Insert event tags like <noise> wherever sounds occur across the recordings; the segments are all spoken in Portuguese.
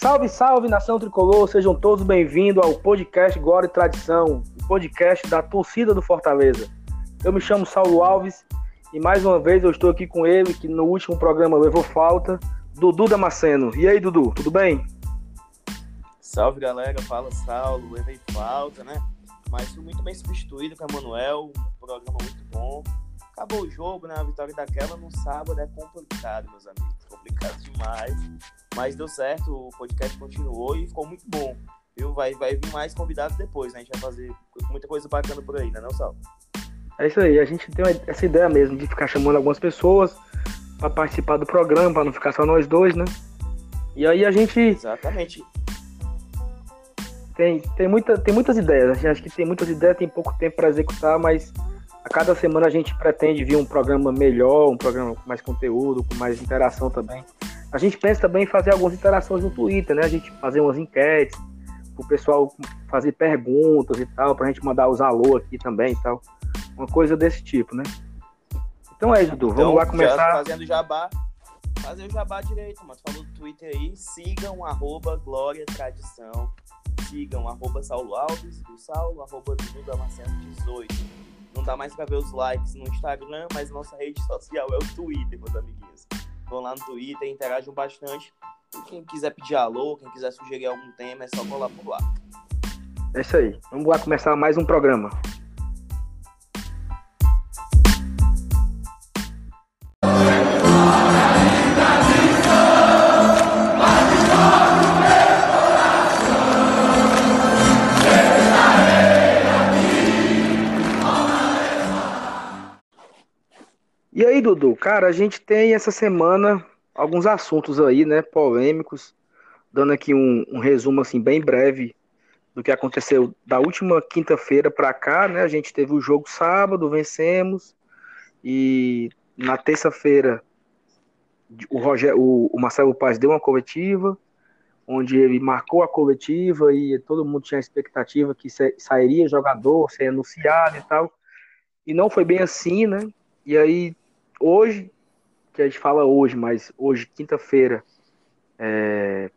Salve, salve, nação tricolor, sejam todos bem-vindos ao podcast Glória e Tradição, o podcast da torcida do Fortaleza. Eu me chamo Saulo Alves e mais uma vez eu estou aqui com ele, que no último programa levou falta, Dudu Damasceno. E aí, Dudu, tudo bem? Salve, galera, fala Saulo, levei falta, né? Mas fui muito bem substituído com o Emanuel, um programa muito bom. Acabou o jogo, né? A vitória daquela no sábado é complicado, meus amigos. Complicado demais. Mas deu certo, o podcast continuou e ficou muito bom. Viu? Vai, vai vir mais convidados depois, né? A gente vai fazer muita coisa bacana por aí, né, não, Sal? É isso aí, a gente tem essa ideia mesmo de ficar chamando algumas pessoas para participar do programa, para não ficar só nós dois, né? E aí a gente. Exatamente. Tem, tem, muita, tem muitas ideias. A gente acha que tem muitas ideias, tem pouco tempo para executar, mas a cada semana a gente pretende vir um programa melhor, um programa com mais conteúdo, com mais interação também. A gente pensa também em fazer algumas interações no Twitter, né? A gente fazer umas enquetes, o pessoal fazer perguntas e tal, pra gente mandar os alô aqui também e tal. Uma coisa desse tipo, né? Então é isso, Dudu. Vamos então, lá começar. Fazendo jabá. Fazer o jabá direito, mano. Falou do Twitter aí. Sigam arroba Glória Tradição. Sigam arroba Saulo Alves, do Saulo, arroba Dudu Damasceno 18. Não dá mais pra ver os likes no Instagram, mas nossa rede social é o Twitter, meus amiguinhos vão lá no Twitter, interajam bastante. E quem quiser pedir alô, quem quiser sugerir algum tema, é só colar por lá. É isso aí. Vamos lá começar mais um programa. Cara, a gente tem essa semana alguns assuntos aí, né, polêmicos, dando aqui um, um resumo assim bem breve do que aconteceu da última quinta-feira para cá, né? A gente teve o jogo sábado, vencemos e na terça-feira o, o, o Marcelo Paz deu uma coletiva, onde ele marcou a coletiva e todo mundo tinha a expectativa que sairia jogador, ser anunciado e tal. E não foi bem assim, né? E aí hoje, que a gente fala hoje, mas hoje, quinta-feira, é,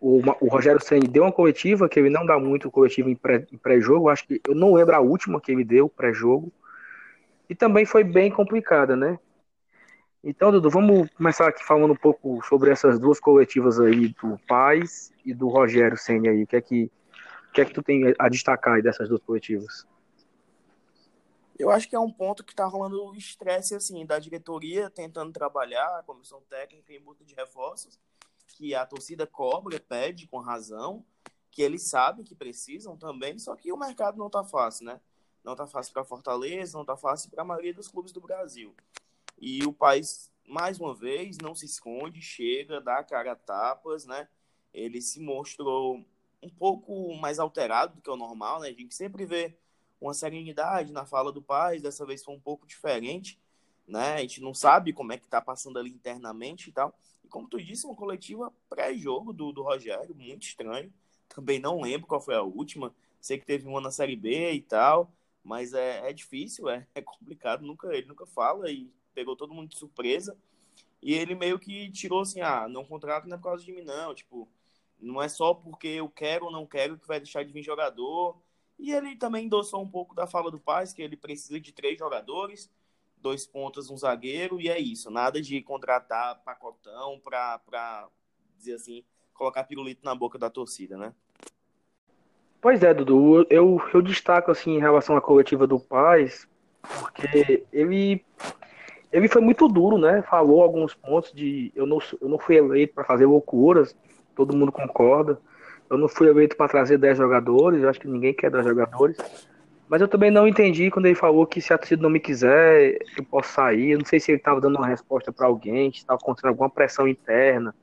o, o, Rogério Senni deu uma coletiva, que ele não dá muito coletiva em pré-jogo, acho que eu não lembro a última que ele deu, pré-jogo, e também foi bem complicada, né? Então, Dudu, vamos começar aqui falando um pouco sobre essas duas coletivas aí do Paz e do Rogério Senni aí. O que é que, o que, é que tu tem a destacar aí dessas duas coletivas? Eu acho que é um ponto que está rolando estresse assim da diretoria tentando trabalhar, a comissão técnica em busca de reforços, que a torcida cobra, pede com razão, que eles sabem que precisam também, só que o mercado não está fácil, né? Não está fácil para Fortaleza, não está fácil para a maioria dos clubes do Brasil. E o país, mais uma vez, não se esconde, chega, dá cara a tapas, né? Ele se mostrou um pouco mais alterado do que o normal, né? A gente sempre vê uma serenidade na fala do pai, dessa vez foi um pouco diferente, né? A gente não sabe como é que tá passando ali internamente e tal. E como tu disse, uma coletiva pré-jogo do, do Rogério, muito estranho. Também não lembro qual foi a última. Sei que teve uma na Série B e tal, mas é, é difícil, é, é complicado. Nunca, ele nunca fala e pegou todo mundo de surpresa. E ele meio que tirou assim, ah, não contrato não é por causa de mim, não. Tipo, não é só porque eu quero ou não quero que vai deixar de vir jogador. E ele também endossou um pouco da fala do Paz, que ele precisa de três jogadores, dois pontas, um zagueiro, e é isso. Nada de contratar pacotão para, dizer assim, colocar pirulito na boca da torcida, né? Pois é, Dudu. Eu, eu destaco, assim, em relação à coletiva do Paz, porque ele, ele foi muito duro, né? Falou alguns pontos de... Eu não, eu não fui eleito para fazer loucuras, todo mundo concorda. Eu não fui eleito para trazer 10 jogadores, eu acho que ninguém quer 10 jogadores. Mas eu também não entendi quando ele falou que se a torcida não me quiser, eu posso sair. Eu não sei se ele estava dando uma resposta para alguém, se estava acontecendo alguma pressão interna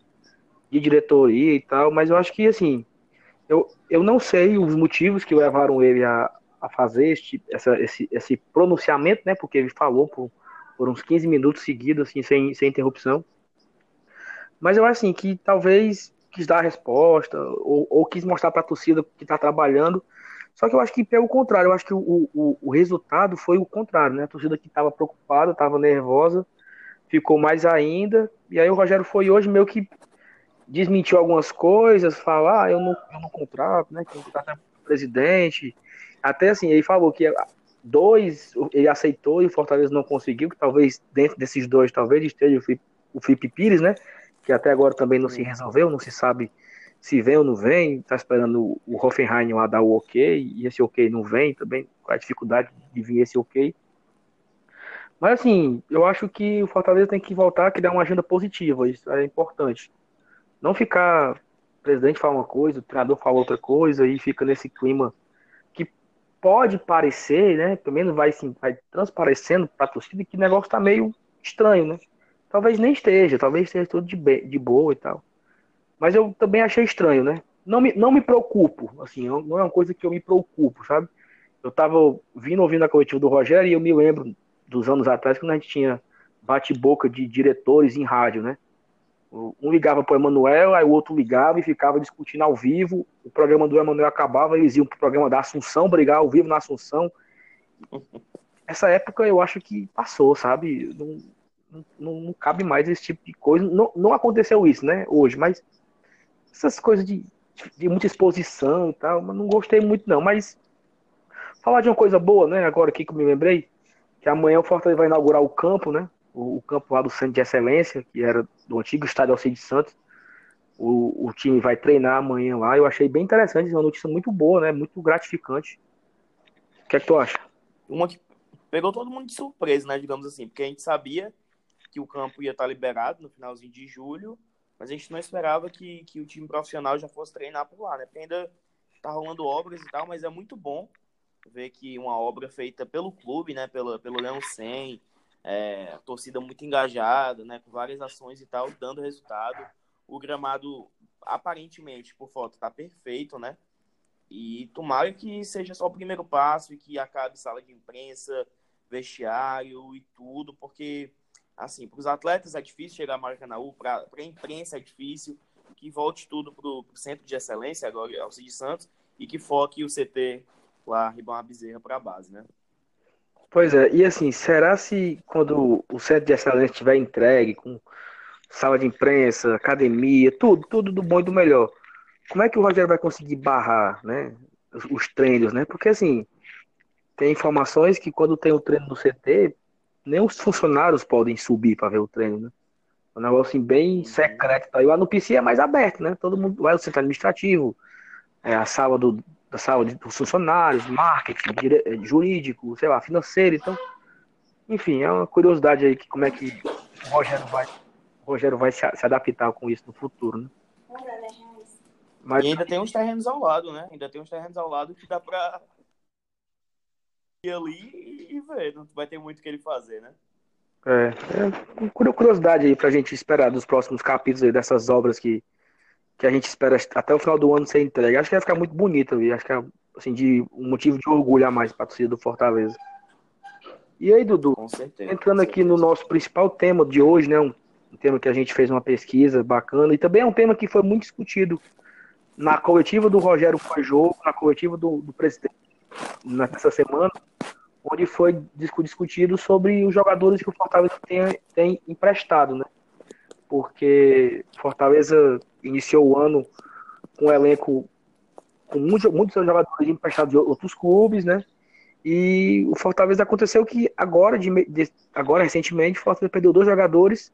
de diretoria e tal. Mas eu acho que, assim, eu, eu não sei os motivos que levaram ele a, a fazer este, essa, esse, esse pronunciamento, né? Porque ele falou por, por uns 15 minutos seguidos, assim, sem, sem interrupção. Mas eu acho assim que talvez quis dar a resposta, ou, ou quis mostrar para a torcida que está trabalhando. Só que eu acho que pelo contrário, eu acho que o, o, o resultado foi o contrário, né? A torcida que estava preocupada, estava nervosa, ficou mais ainda. E aí o Rogério foi hoje meio que desmentiu algumas coisas, falar, ah, eu não, eu não contrato, né? Que não contrato o presidente. Até assim, ele falou que dois ele aceitou e o Fortaleza não conseguiu, que talvez dentro desses dois, talvez esteja o Felipe, o Felipe Pires, né? Que até agora também não se resolveu, não se sabe se vem ou não vem, tá esperando o Hoffenheim lá dar o ok, e esse ok não vem também, com a dificuldade de vir esse ok. Mas assim, eu acho que o Fortaleza tem que voltar a criar uma agenda positiva, isso é importante. Não ficar, o presidente fala uma coisa, o treinador fala outra coisa, e fica nesse clima que pode parecer, né, pelo menos vai, assim, vai transparecendo para a torcida que o negócio tá meio estranho, né? Talvez nem esteja, talvez esteja tudo de, de boa e tal. Mas eu também achei estranho, né? Não me, não me preocupo, assim, não é uma coisa que eu me preocupo, sabe? Eu tava vindo ouvindo a coletiva do Rogério e eu me lembro dos anos atrás quando a gente tinha bate-boca de diretores em rádio, né? Um ligava para o Emanuel, aí o outro ligava e ficava discutindo ao vivo. O programa do Emanuel acabava, eles iam para o programa da Assunção, brigar ao vivo na Assunção. Essa época eu acho que passou, sabe? Não, não, não cabe mais esse tipo de coisa. Não, não aconteceu isso, né? Hoje, mas essas coisas de, de muita exposição e tal, mas não gostei muito não, mas falar de uma coisa boa, né, agora aqui que eu me lembrei, que amanhã o Fortaleza vai inaugurar o campo, né, o, o campo lá do Centro de Excelência, que era do antigo estádio Alcides Santos, o, o time vai treinar amanhã lá, eu achei bem interessante, uma notícia muito boa, né, muito gratificante. O que é que tu acha? Uma que pegou todo mundo de surpresa, né, digamos assim, porque a gente sabia que o campo ia estar liberado no finalzinho de julho, mas a gente não esperava que, que o time profissional já fosse treinar por lá, né? Porque ainda tá rolando obras e tal, mas é muito bom ver que uma obra feita pelo clube, né? Pelo, pelo Leão 100, é, torcida muito engajada, né? Com várias ações e tal, dando resultado. O gramado, aparentemente, por foto, tá perfeito, né? E tomara que seja só o primeiro passo e que acabe sala de imprensa, vestiário e tudo, porque assim, para os atletas é difícil chegar a Maracanãú, para a imprensa é difícil, que volte tudo para o centro de excelência, agora é Cid Santos, e que foque o CT lá, Ribão Bezerra, para a base, né? Pois é, e assim, será se quando o centro de excelência estiver entregue, com sala de imprensa, academia, tudo, tudo do bom e do melhor, como é que o Rogério vai conseguir barrar, né, os, os treinos, né? Porque assim, tem informações que quando tem o treino no CT, nem os funcionários podem subir para ver o treino, né? É um negócio assim, bem uhum. secreto. Aí lá no PC é mais aberto, né? Todo mundo vai ao centro administrativo, é a sala do, da sala dos funcionários, marketing, dire, é, jurídico, sei lá, financeiro. Então, enfim, é uma curiosidade aí que como é que o Rogério vai, o Rogério vai se, se adaptar com isso no futuro, né? Mas, e ainda tem uns terrenos ao lado, né? Ainda tem uns terrenos ao lado que dá para ali e ver, não vai ter muito o que ele fazer, né? É, é curiosidade aí pra gente esperar dos próximos capítulos aí dessas obras que, que a gente espera até o final do ano ser entregue. Acho que vai ficar muito bonito ali, acho que é assim, de, um motivo de orgulho a mais pra torcida do Fortaleza. E aí, Dudu, certeza, entrando aqui no nosso principal tema de hoje, né? Um, um tema que a gente fez uma pesquisa bacana e também é um tema que foi muito discutido na coletiva do Rogério Pajô, na coletiva do, do presidente nessa semana, onde foi discutido sobre os jogadores que o Fortaleza tem, tem emprestado, né? Porque Fortaleza iniciou o ano com um elenco com muitos, muitos jogadores emprestados de outros clubes, né? E o Fortaleza aconteceu que agora, de, agora recentemente, o Fortaleza perdeu dois jogadores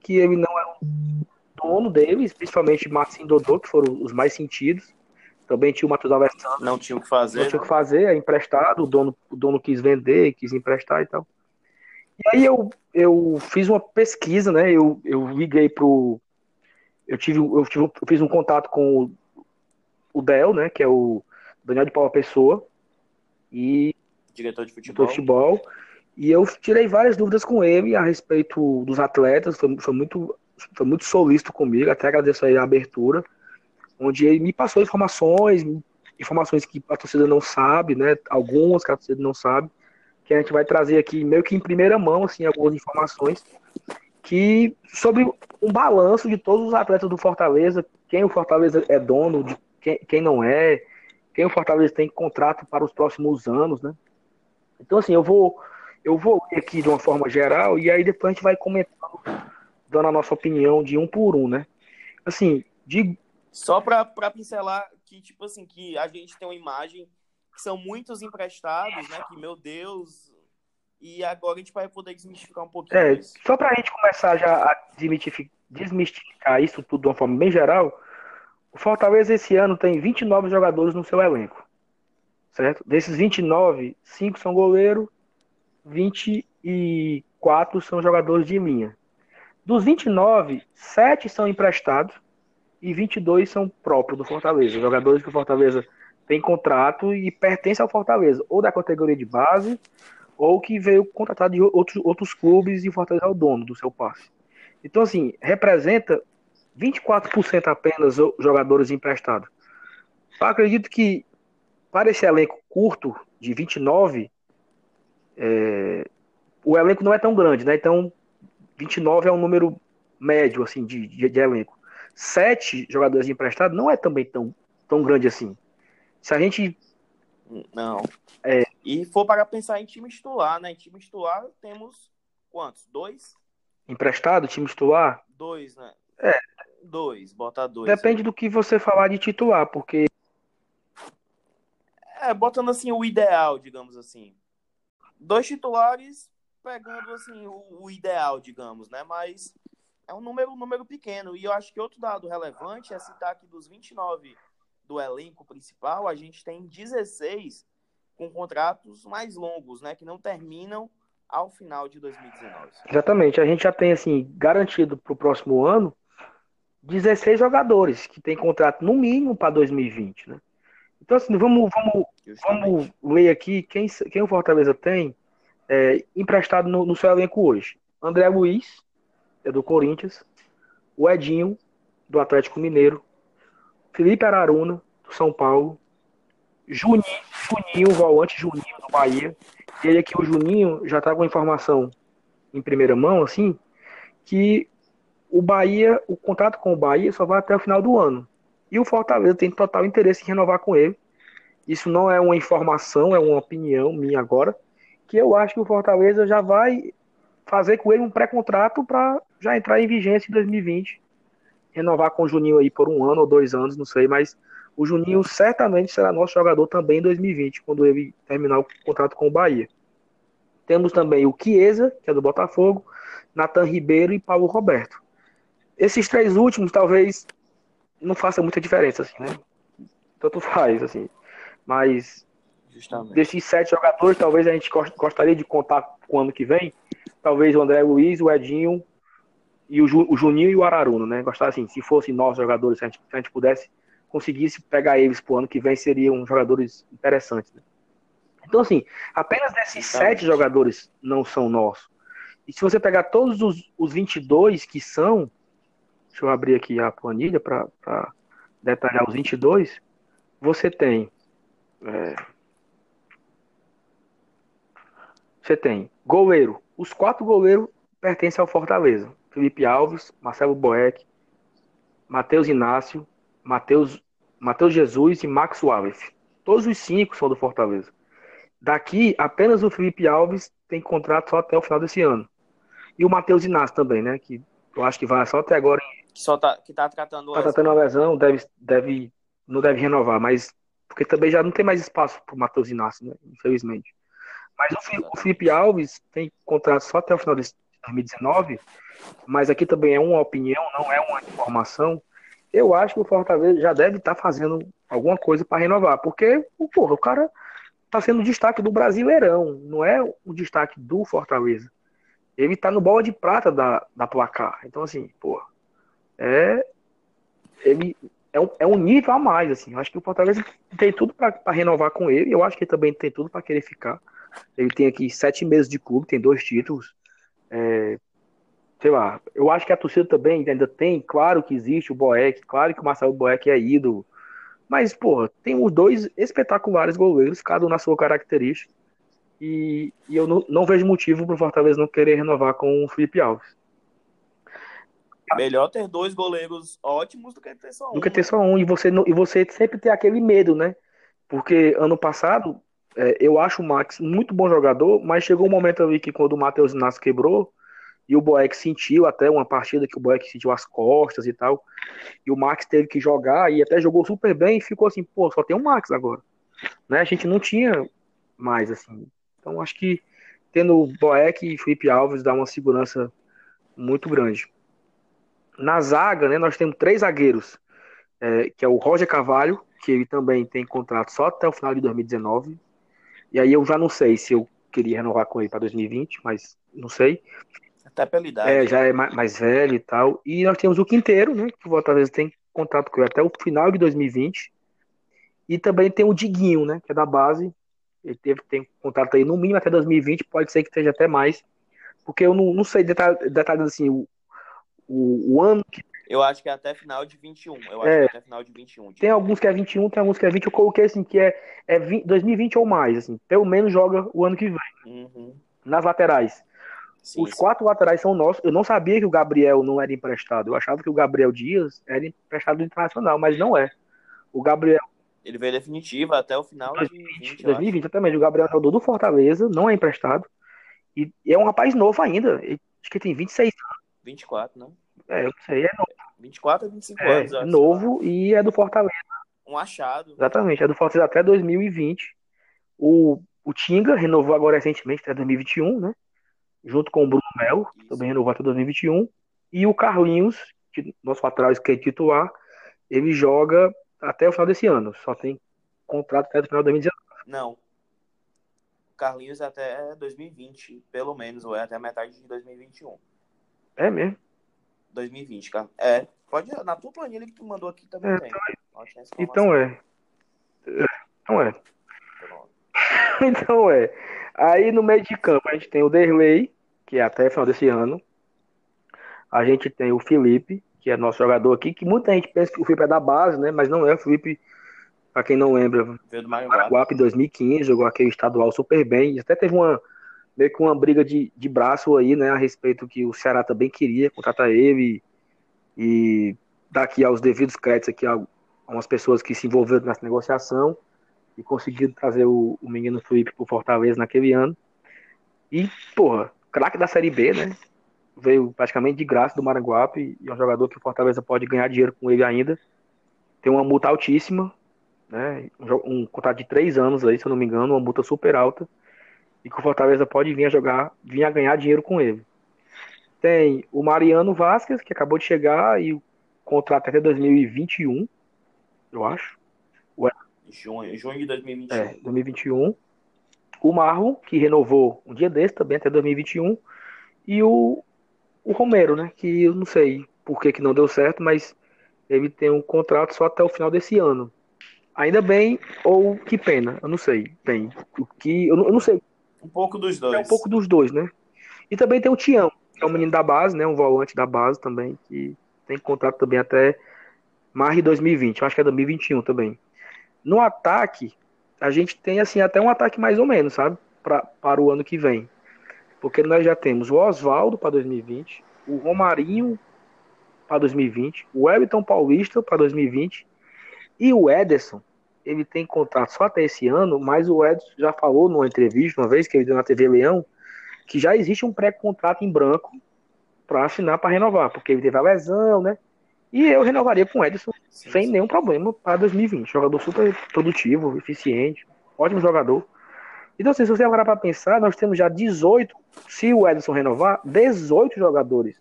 que ele não era o dono deles, principalmente Marcinho e Dodô, que foram os mais sentidos. Também tinha o Matheus Alessandro. Não tinha o que fazer. Não tinha o que fazer, é emprestado, o dono, o dono quis vender, quis emprestar e tal. E aí eu, eu fiz uma pesquisa, né? Eu, eu liguei pro. Eu tive, eu tive, eu fiz um contato com o, o Del, né? Que é o Daniel de Paula Pessoa. E. Diretor de futebol. De futebol. E eu tirei várias dúvidas com ele a respeito dos atletas. Foi, foi muito, foi muito solícito comigo. Até agradeço aí a abertura onde ele me passou informações, informações que a torcida não sabe, né? Algumas que a torcida não sabe, que a gente vai trazer aqui meio que em primeira mão, assim, algumas informações que sobre um balanço de todos os atletas do Fortaleza, quem o Fortaleza é dono, de quem, quem não é, quem o Fortaleza tem contrato para os próximos anos, né? Então assim, eu vou eu vou aqui de uma forma geral e aí depois a gente vai comentando, dando a nossa opinião de um por um, né? assim, de... Só para pincelar que, tipo assim, que a gente tem uma imagem que são muitos emprestados, né? Que, meu Deus, e agora a gente vai poder desmistificar um pouquinho é, isso. Só para a gente começar já a desmistificar isso tudo de uma forma bem geral, o Fortaleza esse ano tem 29 jogadores no seu elenco. Certo? Desses 29, 5 são goleiro, 24 são jogadores de linha. Dos 29, 7 são emprestados e 22 são próprios do Fortaleza. Jogadores que o Fortaleza tem contrato e pertence ao Fortaleza, ou da categoria de base, ou que veio contratado de outros, outros clubes e o Fortaleza é o dono do seu passe. Então, assim, representa 24% apenas jogadores emprestados. Eu acredito que para esse elenco curto, de 29, é, o elenco não é tão grande, né? Então, 29 é um número médio, assim, de, de, de elenco. Sete jogadores emprestados não é também tão, tão grande assim. Se a gente. Não. É, e for para pensar em time titular, né? Em time titular temos quantos? Dois? Emprestado, time titular? Dois, né? É. Dois, bota dois. Depende do que você falar de titular, porque. É, botando assim o ideal, digamos assim. Dois titulares pegando assim o, o ideal, digamos, né? Mas é um número, um número pequeno. E eu acho que outro dado relevante é citar que dos 29 do elenco principal, a gente tem 16 com contratos mais longos, né? Que não terminam ao final de 2019. Exatamente. A gente já tem, assim, garantido para o próximo ano 16 jogadores que tem contrato no mínimo para 2020, né? Então, assim, vamos, vamos, vamos ler aqui quem, quem o Fortaleza tem é, emprestado no, no seu elenco hoje. André Luiz, é do Corinthians. O Edinho, do Atlético Mineiro. Felipe Araruna, do São Paulo. Juninho, Juninho, volante Juninho, do Bahia. Ele aqui, o Juninho, já tá com informação em primeira mão, assim, que o Bahia, o contrato com o Bahia só vai até o final do ano. E o Fortaleza tem total interesse em renovar com ele. Isso não é uma informação, é uma opinião minha agora, que eu acho que o Fortaleza já vai fazer com ele um pré-contrato para já entrar em vigência em 2020. Renovar com o Juninho aí por um ano ou dois anos, não sei, mas o Juninho certamente será nosso jogador também em 2020, quando ele terminar o contrato com o Bahia. Temos também o Chiesa, que é do Botafogo, Nathan Ribeiro e Paulo Roberto. Esses três últimos talvez não faça muita diferença, assim, né? Tanto faz, assim. Mas Justamente. desses sete jogadores, talvez a gente gostaria de contar com o ano que vem. Talvez o André Luiz, o Edinho e o, o Juninho e o Araruno, né? Gostar assim, se fossem nove jogadores, se a gente, se a gente pudesse conseguisse pegar eles pro ano que vem, seriam jogadores interessantes. Né? Então, assim, apenas desses então, sete jogadores não são nossos. E se você pegar todos os, os 22 que são, deixa eu abrir aqui a planilha para detalhar os 22, você tem. É, você tem goleiro. Os quatro goleiros pertencem ao Fortaleza. Felipe Alves, Marcelo Boeck, Matheus Inácio, Matheus Matheus Jesus e Max Wallace. Todos os cinco são do Fortaleza. Daqui, apenas o Felipe Alves tem contrato só até o final desse ano. E o Matheus Inácio também, né? Que eu acho que vai só até agora. Que só tá, que tá tratando Tá tratando a lesão, deve, deve, não deve renovar, mas porque também já não tem mais espaço pro Matheus Inácio, né? Infelizmente. Mas o, o Felipe Alves tem contrato só até o final de 2019, mas aqui também é uma opinião, não é uma informação eu acho que o Fortaleza já deve estar tá fazendo alguma coisa para renovar, porque porra, o cara está sendo destaque do Brasileirão, não é o destaque do Fortaleza. Ele está no bola de prata da, da placar. Então, assim, porra, é, ele é um, é um nível a mais, assim. Eu acho que o Fortaleza tem tudo para renovar com ele, eu acho que ele também tem tudo para querer ficar. Ele tem aqui sete meses de clube, tem dois títulos. É, sei lá, eu acho que a torcida também ainda tem, claro que existe o Boeck, claro que o Marcelo Boeck é ídolo, mas, pô, tem os dois espetaculares goleiros, cada um na sua característica, e, e eu não, não vejo motivo pro Fortaleza não querer renovar com o Felipe Alves. Melhor ter dois goleiros ótimos do que ter só um. Do que ter né? só um, e você, e você sempre ter aquele medo, né? Porque ano passado, é, eu acho o Max muito bom jogador, mas chegou um momento ali que quando o Matheus Inácio quebrou, E o Boeck sentiu até uma partida que o Boeck sentiu as costas e tal. E o Max teve que jogar e até jogou super bem e ficou assim, pô, só tem o Max agora. Né? A gente não tinha mais, assim. Então acho que tendo o Boeck e Felipe Alves dá uma segurança muito grande. Na zaga, né, nós temos três zagueiros, é, que é o Roger Carvalho, que ele também tem contrato só até o final de 2019. E aí eu já não sei se eu queria renovar com ele para 2020, mas não sei. Até pela idade. É, já é mais velho e tal. E nós temos o Quinteiro, né? Que o Fortaleza tem contrato com ele até o final de 2020. E também tem o Diguinho, né? Que é da base. Ele teve, tem contrato aí no mínimo até 2020, pode ser que esteja até mais. Porque eu não, não sei detalhes detalhe, assim, o, o, o, ano que. Eu acho que é até final de 21. Eu acho é, que é até final de 21. De... Tem alguns que é 21, tem alguns que é 20. Eu coloquei assim, que é, é 20, 2020 ou mais, assim. Pelo menos joga o ano que vem. Uhum. Nas laterais. Sim, Os sim. quatro laterais são nossos. Eu não sabia que o Gabriel não era emprestado. Eu achava que o Gabriel Dias era emprestado do Internacional, mas não é. O Gabriel. Ele veio definitivo até o final 2020, de 2020. 2020 exatamente. O Gabriel é do Fortaleza, não é emprestado. E, é um rapaz novo ainda. Acho que tem 26 anos. 24, não? É, eu sei, é novo. 24 a 25 é, anos. É novo e é do Fortaleza. Um achado. Exatamente, é do Fortaleza até 2020. O, o Tinga renovou agora recentemente, até 2021, né? junto com o Bruno Melo, também renovou até 2021, e o Carlinhos, que nosso atrás que é titular, ele joga até o final desse ano, só tem contrato até o final de 2019. Não. O Carlinhos até 2020, pelo menos, ou é até metade de 2021. É mesmo? 2020, cara. É, pode, na tua planilha que tu mandou aqui também é, tem. Então é. Então é. <laughs> então é. Aí no meio de campo a gente tem o Derley, que é até final desse ano. A gente tem o Felipe, que é nosso jogador aqui, que muita gente pensa que o Felipe é da base, né? Mas não é. O Felipe, pra quem não lembra, veio do Maranguape em 2015, jogou aquele estadual super bem. Até teve uma meio que uma briga de, de braço aí, né? A respeito que o Ceará também queria contratar ele. E, daqui aos devidos créditos aqui a algumas pessoas que se envolveram nessa negociação e conseguiram trazer o, o menino Felipe pro Fortaleza naquele ano. E, porra, craque da Série B, né? Veio praticamente de graça do Maranguape e é um jogador que o Fortaleza pode ganhar dinheiro com ele ainda. Tem uma multa altíssima, né? Um, um contrato de três anos aí, se eu não me engano, uma multa super alta. E que o Fortaleza pode vir a jogar, vir a ganhar dinheiro com ele. Tem o Mariano Vasquez, que acabou de chegar e o contrato é até 2021, eu acho. Ué. Junho, junho de 2021. É, 2021 o Marlon, que renovou um dia desse também, até 2021, e o, o Romero, né, que eu não sei por que, que não deu certo, mas ele tem um contrato só até o final desse ano. Ainda bem, ou que pena, eu não sei. Bem, o que. Eu não, eu não sei. Um pouco dos dois. É um pouco dos dois, né? E também tem o Tião, que é um menino da base, né? Um volante da base também, que tem contrato também até março de 2020. Eu acho que é 2021 também. No ataque, a gente tem assim até um ataque mais ou menos, sabe? Pra, para o ano que vem. Porque nós já temos o Oswaldo para 2020, o Romarinho para 2020, o Everton Paulista para 2020 e o Ederson. Ele tem contrato só até esse ano, mas o Ederson já falou numa entrevista, uma vez que ele deu na TV Leão, que já existe um pré-contrato em branco para assinar para renovar, porque ele teve a lesão, né? E eu renovaria com o Edson sim, sem sim. nenhum problema para 2020. Jogador super produtivo, eficiente, ótimo jogador. Então, assim, se você parar para pensar, nós temos já 18, se o Edson renovar, 18 jogadores.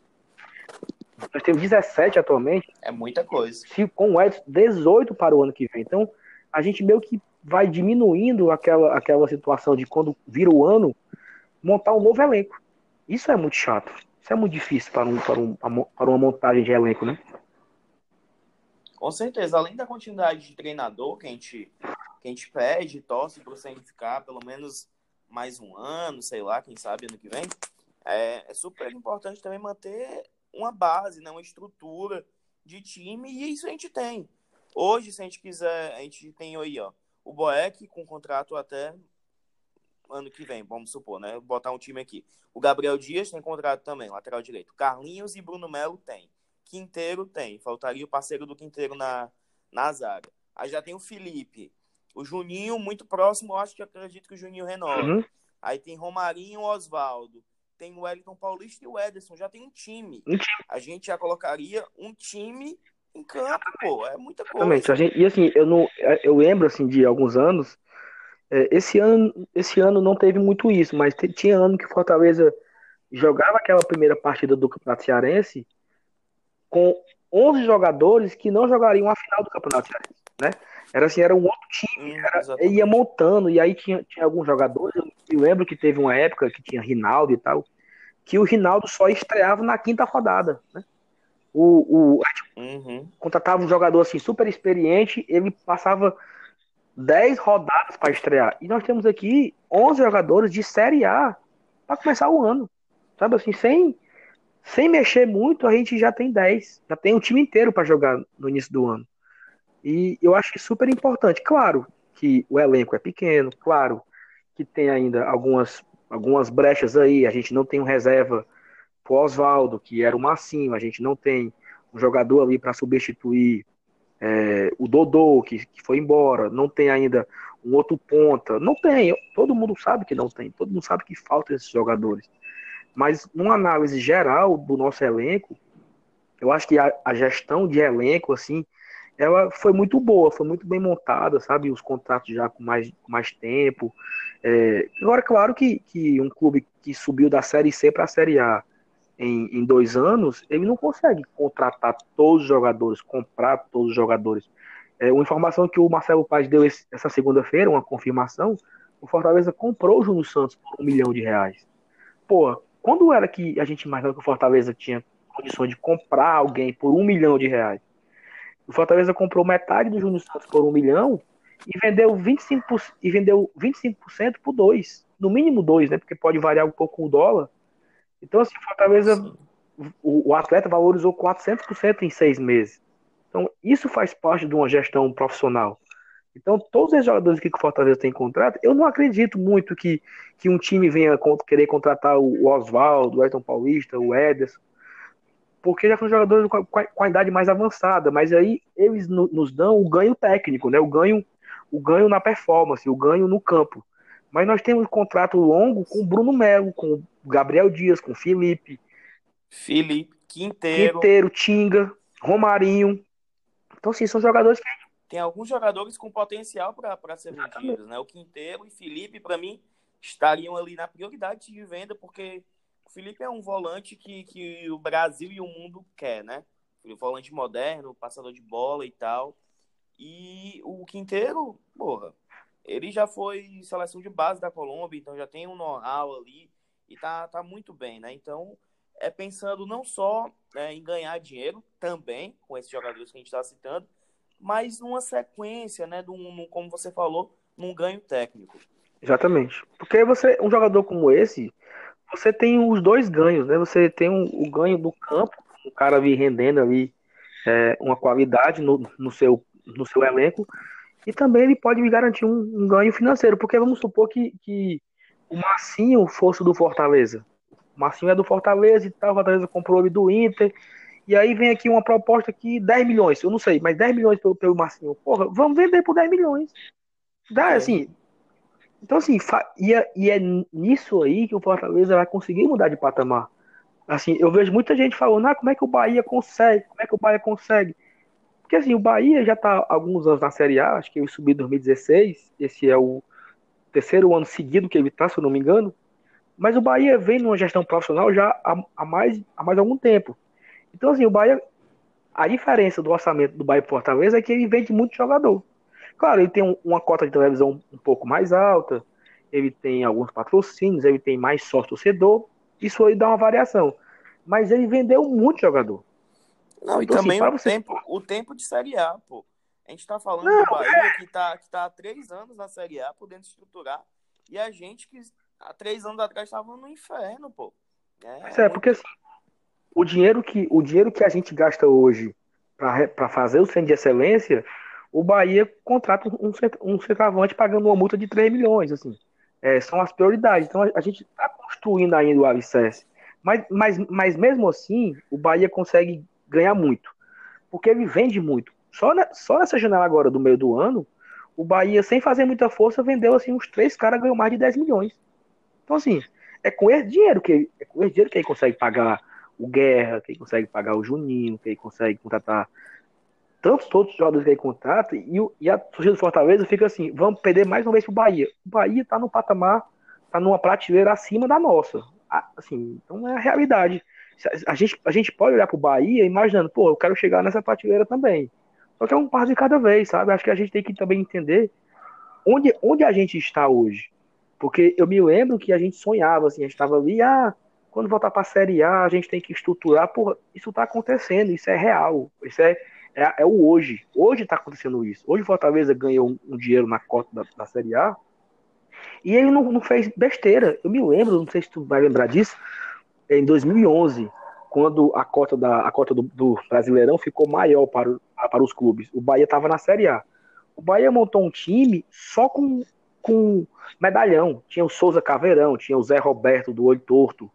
Nós temos 17 atualmente. É muita coisa. Se, com o Edson, 18 para o ano que vem. Então, a gente meio que vai diminuindo aquela, aquela situação de quando vira o ano, montar um novo elenco. Isso é muito chato. Isso é muito difícil para, um, para, um, para uma montagem de elenco, né? Com certeza, além da continuidade de treinador que a gente, que a gente pede, torce para o ficar pelo menos mais um ano, sei lá, quem sabe ano que vem, é, é, super importante também manter uma base, né, uma estrutura de time, e isso a gente tem. Hoje, se a gente quiser, a gente tem aí, ó, o Boeck com contrato até ano que vem, vamos supor, né? Vou botar um time aqui. O Gabriel Dias tem contrato também, lateral direito. Carlinhos e Bruno Melo tem. Quinteiro tem. Faltaria o parceiro do Quinteiro na, na zaga. Aí já tem o Felipe. O Juninho, muito próximo, eu acho que acredito que o Juninho renova. Uhum. Aí tem Romarinho e Oswaldo. tem o Wellington Paulista e o Ederson, já tem. Um time. A gente já colocaria um time em campo, pô, é muita coisa. Exatamente. Gente, e assim, eu, não, eu lembro assim, de alguns anos, é, esse, ano, esse ano não teve muito isso, mas tinha ano que Fortaleza jogava aquela primeira partida do Campeonato Cearense com 11 jogadores que não jogariam a final do Campeonato Cearense, né? Era assim, era um outro time, era, ia montando, e aí tinha, tinha alguns jogadores, eu lembro que teve uma época que tinha Rinaldo e tal, que o Rinaldo só estreava na quinta rodada, né? O, o uhum. contratava um jogador assim super experiente, ele passava 10 rodadas para estrear. E nós temos aqui 11 jogadores de Série A para começar o ano. Sabe assim, sem sem mexer muito, a gente já tem 10, já tem um time inteiro para jogar no início do ano. E eu acho super importante. Claro que o elenco é pequeno, claro que tem ainda algumas, algumas brechas aí. A gente não tem um reserva pro Oswaldo, que era o Massinho, a gente não tem um jogador ali para substituir é, o Dodô, que, que foi embora, não tem ainda um outro ponta, não tem, todo mundo sabe que não tem, todo mundo sabe que faltam esses jogadores. Mas numa análise geral do nosso elenco, eu acho que a, a gestão de elenco, assim, ela foi muito boa, foi muito bem montada, sabe? Os contratos já com mais, mais tempo. É, agora, claro que, que um clube que subiu da Série C para a Série A em, em dois anos, ele não consegue contratar todos os jogadores, comprar todos os jogadores. É, uma informação que o Marcelo Paz deu esse, essa segunda-feira, uma confirmação, o Fortaleza comprou o Júnior Santos por um milhão de reais. Pô, quando era que a gente imaginava que o Fortaleza tinha condições de comprar alguém por um milhão de reais? O Fortaleza comprou metade do Júnior Santos por um milhão e vendeu 25%, e vendeu 25% por dois. No mínimo dois, né? Porque pode variar um pouco o dólar. Então, assim, Fortaleza, o, o atleta valorizou 400% em seis meses. Então, isso faz parte de uma gestão profissional. Então, todos os jogadores que o Fortaleza tem contrato, eu não acredito muito que, que um time venha querer contratar o Oswaldo, o Ayrton Paulista, o Ederson porque já são jogadores com a, com a idade mais avançada, mas aí eles no, nos dão o ganho técnico, né? O ganho, o ganho na performance, o ganho no campo. Mas nós temos um contrato longo com o Bruno Melo, com o Gabriel Dias, com o Felipe. Felipe, Quinteiro. Quinteiro, Tinga, Romarinho. Então, sim, são jogadores que. Tem alguns jogadores com potencial para ser vendidos, né? O Quinteiro e Felipe, para mim, estariam ali na prioridade de venda, porque o Felipe é um volante que, que o Brasil e o mundo quer, né? Um volante moderno, passador de bola e tal. E o Quinteiro, porra, ele já foi seleção de base da Colômbia, então já tem um know-how ali e tá, tá muito bem, né? Então, é pensando não só né, em ganhar dinheiro também com esses jogadores que a gente está citando, mas numa sequência, né, num, como você falou, num ganho técnico. Exatamente. Porque você, um jogador como esse, você tem os dois ganhos, né? Você tem o ganho do campo, o cara vir rendendo ali é, uma qualidade no, no, seu, no seu elenco, e também ele pode me garantir um, um, ganho financeiro, porque vamos supor que, que o Marcinho fosse do Fortaleza. O Marcinho é do Fortaleza e tal, o Fortaleza comprou ele do Inter, e aí vem aqui uma proposta aqui, 10 milhões, eu não sei, mas 10 milhões pelo, pelo Marcinho. Porra, vamos vender por 10 milhões. Dá, é. assim, então, assim, e é, e é nisso aí que o Fortaleza vai conseguir mudar de patamar. Assim, eu vejo muita gente falando, ah, como é que o Bahia consegue? Como é que o Bahia consegue? Porque, assim, o Bahia já está alguns anos na Série A, acho que ele subiu em 2016, esse é o terceiro ano seguido que ele está, se eu não me engano. Mas o Bahia vem numa gestão profissional já há, há, mais, há mais algum tempo. Então, assim, o Bahia, a diferença do orçamento do Bahia e Fortaleza é que ele vende muito jogador. Claro, ele tem um, uma cota de televisão um pouco mais alta, ele tem alguns patrocínios, ele tem mais sócio torcedor, isso aí dá uma variação. Mas ele vendeu muito jogador. Não, então, e também assim, o, você... tempo, o tempo de Série A, pô. A gente tá falando Não, do Bahia é... que, tá, que tá há três anos na Série A, podendo estruturar, e a gente que há três anos atrás estava no inferno, pô. É, é muito... porque assim, o dinheiro que, o dinheiro que a gente gasta hoje para fazer o centro de excelência o Bahia contrata um, um centroavante pagando uma multa de 3 milhões, assim. É, são as prioridades. Então a, a gente está construindo ainda o alicerce. Mas, mas, mas mesmo assim, o Bahia consegue ganhar muito. Porque ele vende muito. Só, na, só nessa janela agora do meio do ano, o Bahia, sem fazer muita força, vendeu assim uns três caras, ganhou mais de 10 milhões. Então, assim, é com esse dinheiro que é com esse dinheiro que ele consegue pagar o Guerra, que ele consegue pagar o Juninho, que ele consegue contratar tantos outros jogadores que ele contrata, e, e a torcida do Fortaleza fica assim, vamos perder mais uma vez pro Bahia. O Bahia tá no patamar, tá numa prateleira acima da nossa. Assim, então é a realidade. A gente, a gente pode olhar pro Bahia imaginando, pô, eu quero chegar nessa prateleira também. Só que é um passo de cada vez, sabe? Acho que a gente tem que também entender onde, onde a gente está hoje. Porque eu me lembro que a gente sonhava, assim, a gente estava ali, ah, quando voltar para a Série A, a gente tem que estruturar. Porra, isso está acontecendo, isso é real, isso é, é, é o hoje. Hoje está acontecendo isso. Hoje o Fortaleza ganhou um, um dinheiro na cota da, da, Série A e ele não, não fez besteira. Eu me lembro, não sei se tu vai lembrar disso, em 2011, quando a cota, da, a cota do, do Brasileirão ficou maior para, para os clubes. O Bahia estava na Série A. O Bahia montou um time só com, com medalhão. Tinha o Souza Caveirão, tinha o Zé Roberto do Olho Torto,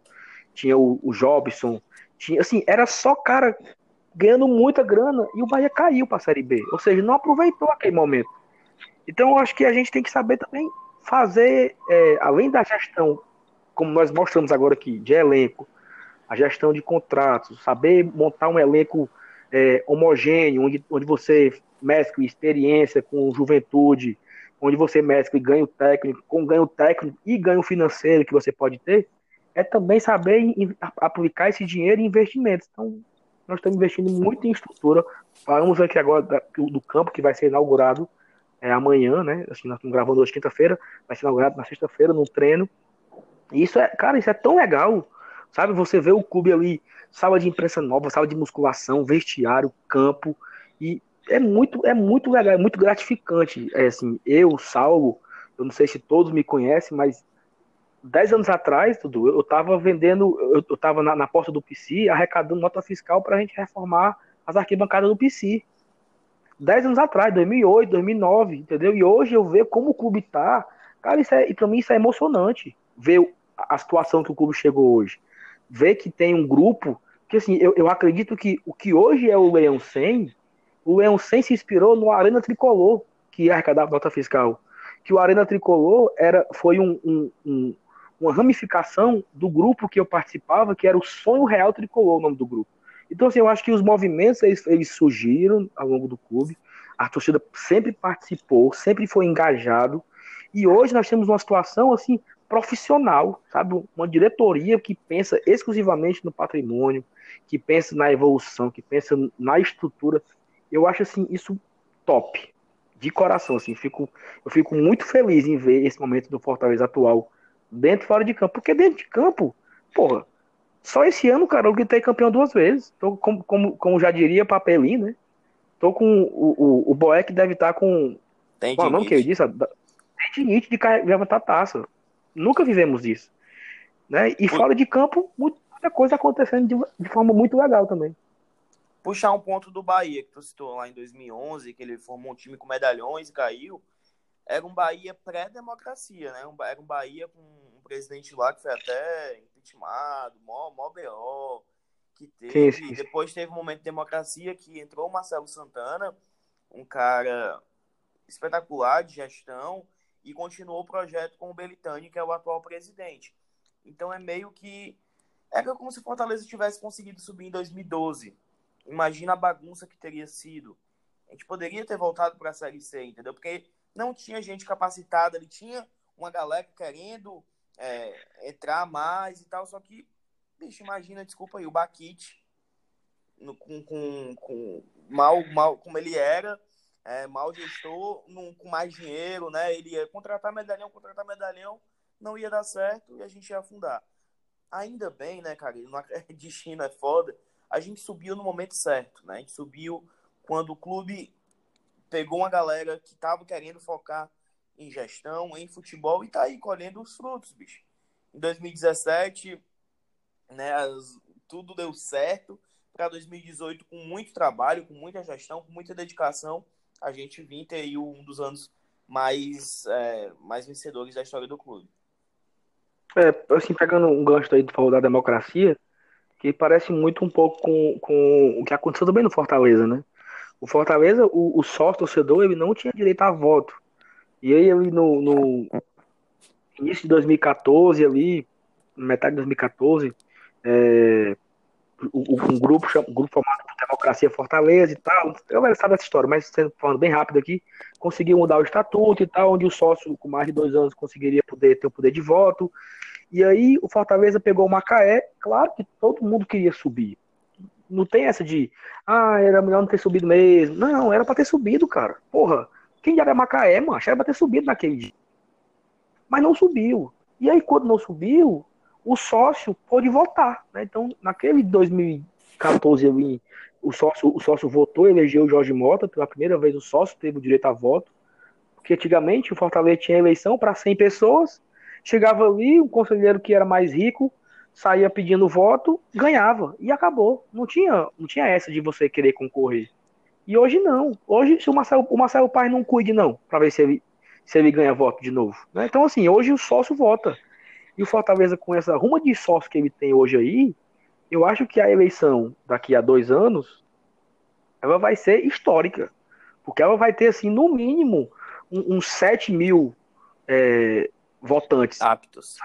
tinha o, o Jobson. Tinha, assim, era só cara ganhando muita grana e o Bahia caiu para a Série B. Ou seja, não aproveitou aquele momento. Então, eu acho que a gente tem que saber também fazer, é, além da gestão, como nós mostramos agora aqui, de elenco, a gestão de contratos, saber montar um elenco é, homogêneo, onde, onde você mescla experiência com juventude, onde você mescla ganho técnico com ganho técnico e ganho financeiro que você pode ter, é também saber aplicar esse dinheiro em investimentos. Então, nós estamos investindo muito em estrutura. Falamos aqui agora do campo que vai ser inaugurado é, amanhã, né? Assim, nós estamos gravando hoje quinta-feira, vai ser inaugurado na sexta-feira, no treino. Isso é, cara, isso é tão legal. Sabe, você vê o clube ali, sala de imprensa nova, sala de musculação, vestiário, campo, e é muito, é muito legal, é muito gratificante. É assim, eu, Saulo, eu não sei se todos me conhecem, mas dez anos atrás, tudo, eu estava vendendo, eu, estava na, na, porta do PC arrecadando nota fiscal para a gente reformar as arquibancadas do PC. Dez anos atrás, 2008, 2009, entendeu? E hoje eu vejo como o clube tá. Cara, isso é, e para mim isso é emocionante. Ver a situação que o clube chegou hoje ver que tem um grupo que assim, eu, eu acredito que o que hoje é o Leão 100, o Leão 100 se inspirou no Arena Tricolor, que ia arrecadar nota fiscal. Que o Arena Tricolor era, foi um, um, um, uma ramificação do grupo que eu participava, que era o Sonho Real Tricolor, o nome do grupo. Então, assim, eu acho que os movimentos eles, eles surgiram ao longo do clube, a torcida sempre participou, sempre foi engajado, e hoje nós temos uma situação assim profissional, sabe? Uma diretoria que pensa exclusivamente no patrimônio, que pensa na evolução, que pensa na estrutura. Eu acho assim isso top, de coração, assim. Fico, eu fico muito feliz em ver esse momento do Fortaleza atual dentro e fora de campo, porque dentro de campo, porra, só esse ano, cara, eu gritei campeão duas vezes. Tô como, como, como já diria Papelinho, né? Tô com o, o, o Boeck deve estar tá com. Tem Qual é o que ele disse? De de levantar taça. Nunca vivemos isso. Né? E fora de campo, muita coisa acontecendo de, de, forma muito legal também. Puxar um ponto do Bahia, que tu citou lá em 2011, que ele formou um time com medalhões e caiu. Era um Bahia pré-democracia, né? Era um Bahia com um presidente lá que foi até impeachmentado, mó, mó BO, que teve. Sim, sim. Depois teve um momento de democracia que entrou o Marcelo Santana, um cara espetacular de gestão, e continuou o projeto com o Belitani, que é o atual presidente. Então é meio que. É como se Fortaleza tivesse conseguido subir em 2012. Imagina a bagunça que teria sido. A gente poderia ter voltado para a Série C, entendeu? Porque não tinha gente capacitada, ele tinha uma galera querendo é, entrar mais e tal, só que, bicho, imagina, desculpa aí, o Baquite, com, com, com mal, mal como ele era, é, mal gestor, num, com mais dinheiro, né? Ele ia contratar medalhão, contratar medalhão, não ia dar certo e a gente ia afundar. Ainda bem, né, cara? <laughs> Destino é foda. A gente subiu no momento certo, né? A gente subiu quando o clube pegou uma galera que tava querendo focar em gestão, em futebol e tá aí colhendo os frutos, bicho. Em 2017, né, as, tudo deu certo. Para 2018, com muito trabalho, com muita gestão, com muita dedicação, a gente vir ter um dos anos mais, é, mais vencedores da história do clube. É, assim, pegando um gancho aí do falou da democracia, que parece muito um pouco com, com o que aconteceu também no Fortaleza, né? O Fortaleza, o, o sócio torcedor, ele não tinha direito a voto. E aí, ali no, no início de 2014, ali, metade de 2014, é, um grupo, um grupo formado por Democracia Fortaleza e tal. Eu não sabe essa história, mas falando bem rápido aqui, conseguiu mudar o estatuto e tal, onde o sócio com mais de dois anos conseguiria poder ter o poder de voto. E aí o Fortaleza pegou o Macaé, claro que todo mundo queria subir. Não tem essa de, ah, era melhor não ter subido mesmo. Não, era pra ter subido, cara. Porra, quem era Macaé, macho, era pra ter subido naquele dia. Mas não subiu. E aí, quando não subiu, o sócio pôde votar. Né? Então, naquele 2014, o sócio, o sócio votou, elegeu o Jorge Mota, pela primeira vez o sócio teve o direito a voto, porque antigamente o Fortaleza tinha eleição para 100 pessoas, chegava ali, um conselheiro que era mais rico saía pedindo voto, ganhava, e acabou. Não tinha, não tinha essa de você querer concorrer. E hoje não. Hoje, se o Marcelo, o Marcelo Paz não cuide, não, para ver se ele, se ele ganha voto de novo. Né? Então, assim, hoje o sócio vota. E o Fortaleza, com essa ruma de sócio que ele tem hoje aí, eu acho que a eleição daqui a dois anos, ela vai ser histórica. Porque ela vai ter, assim, no mínimo, uns 7 mil é, votantes. Aptos.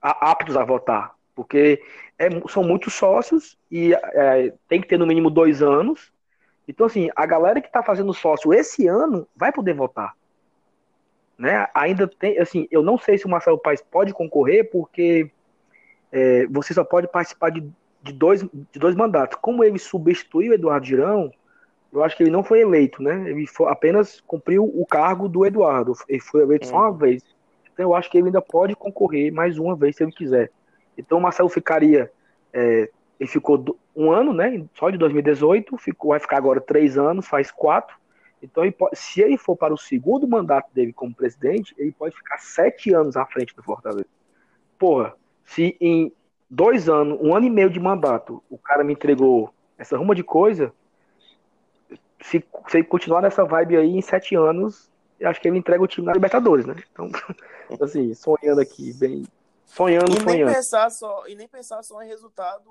Aptos a votar. Porque é, são muitos sócios e é, tem que ter no mínimo dois anos. Então, assim, a galera que está fazendo sócio esse ano vai poder votar. Né? Ainda tem, assim, eu não sei se o Marcelo Paes pode concorrer, porque é, você só pode participar de, de, dois, de dois mandatos. Como ele substituiu o Eduardo Girão, eu acho que ele não foi eleito, né? Ele foi, apenas cumpriu o cargo do Eduardo. Ele foi eleito só uma uhum. vez. Então eu acho que ele ainda pode concorrer mais uma vez se ele quiser. Então o Marcelo ficaria. É, ele ficou um ano, né? Só de 2018, ficou, vai ficar agora três anos, faz quatro. Então, ele pode, se ele for para o segundo mandato dele como presidente, ele pode ficar sete anos à frente do Fortaleza. Porra, se em dois anos, um ano e meio de mandato, o cara me entregou essa ruma de coisa, se, se ele continuar nessa vibe aí, em sete anos, eu acho que ele entrega o time na Libertadores, né? Então, <laughs> assim, sonhando aqui, bem. Sonhando, e sonhando. Nem pensar só, e nem pensar só em resultado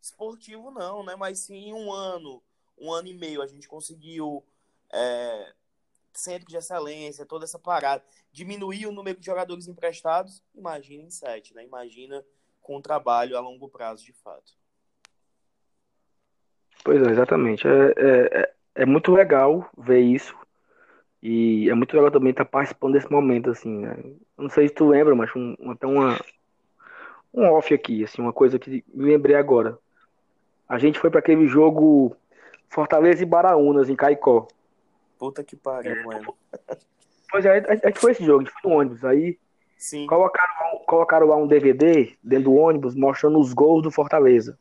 esportivo, não, né? Mas sim em um ano, um ano e meio, a gente conseguiu é, centro de excelência, toda essa parada, diminuir o número de jogadores emprestados, imagina em sete, né? Imagina com um trabalho a longo prazo, de fato. Pois é, exatamente. É, é, é, é muito legal ver isso. E é muito legal também estar participando desse momento, assim, né? não sei se tu lembra, mas um, até uma, um off aqui, assim, uma coisa que me lembrei agora. A gente foi para aquele jogo Fortaleza e Baraunas, em Caicó. Puta que pariu, é. mano. Pois é, a gente foi esse jogo, a gente foi no ônibus. Aí Sim. Colocaram, colocaram lá um DVD dentro do ônibus mostrando os gols do Fortaleza.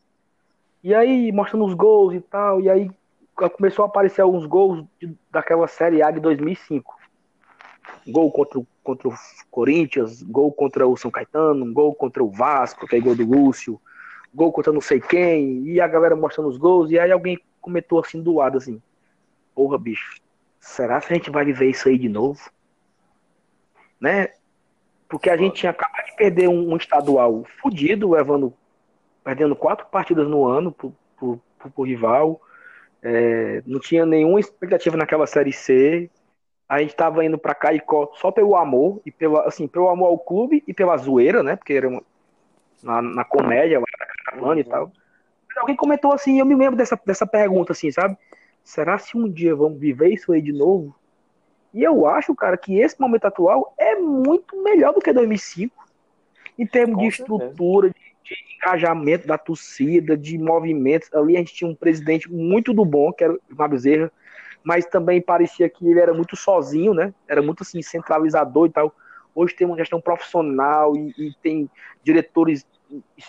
E aí, mostrando os gols e tal, e aí começou a aparecer alguns gols de, daquela Série A de 2005. Gol contra, contra o Corinthians, gol contra o São Caetano, gol contra o Vasco, que é gol do Lúcio, gol contra não sei quem, e a galera mostrando os gols, e aí alguém comentou assim do lado assim: Porra, bicho, será que a gente vai viver isso aí de novo? Né? Porque a gente tinha acabado de perder um, estadual fudido, levando, perdendo quatro partidas no ano pro, rival. É, não tinha nenhuma expectativa naquela série C. A gente estava indo para Caicó só pelo amor e pelo assim, pelo amor ao clube e pela zoeira, né? Porque era uma, na, na comédia, lá na e tal. Mas alguém comentou assim, eu me lembro dessa, dessa pergunta assim, sabe? Será se um dia vamos viver isso aí de novo? E eu acho, cara, que esse momento atual é muito melhor do que 2005, em termos Com de estrutura, de, de, engajamento da torcida, de movimentos. Ali a gente tinha um presidente muito do bom, que era o Fábio Zerra, mas também parecia que ele era muito sozinho, né? Era muito assim, centralizador e tal. Hoje tem uma gestão profissional e, e tem diretores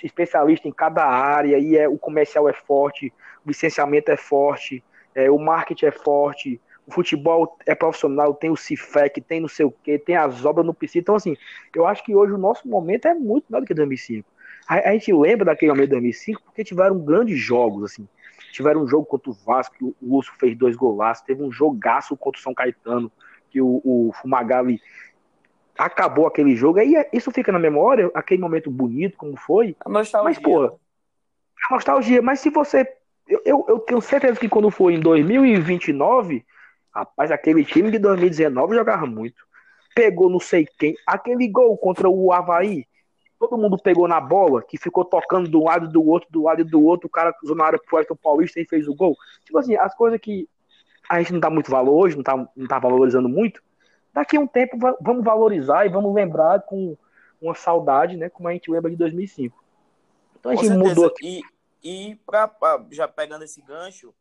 especialistas em cada área, e é, o comercial é forte, o licenciamento é forte, é, o marketing é forte, o futebol é profissional, tem o CIFEC, tem não sei o que, tem as obras no PC. Então, assim, eu acho que hoje o nosso momento é muito melhor do que 2005. A, a gente lembra daquele momento de 2005 porque tiveram grandes jogos, assim. Tiveram um jogo contra o Vasco, que o, o Urso fez dois golaços. Teve um jogaço contra o São Caetano, que o, o Fumagalli acabou aquele jogo. Aí é, isso fica na memória, aquele momento bonito, como foi. A nostalgia. Mas, porra, a nostalgia. Mas se você eu, eu, eu, tenho certeza que quando for em 2029, rapaz, aquele time de 2019 jogava muito. Pegou não sei quem. Aquele gol contra o Havaí, todo mundo pegou na bola, que ficou tocando do lado do outro, do lado do outro, o cara cruzou na área pro Wellington Paulista e fez o gol. Tipo assim, as coisas que a gente não dá muito valor hoje, não tá, não tá valorizando muito, daqui a um tempo vamos valorizar e vamos lembrar com uma saudade, né, como a gente lembra de 2005. Então a gente mudou aqui. E, pra, pra, já pegando esse gancho,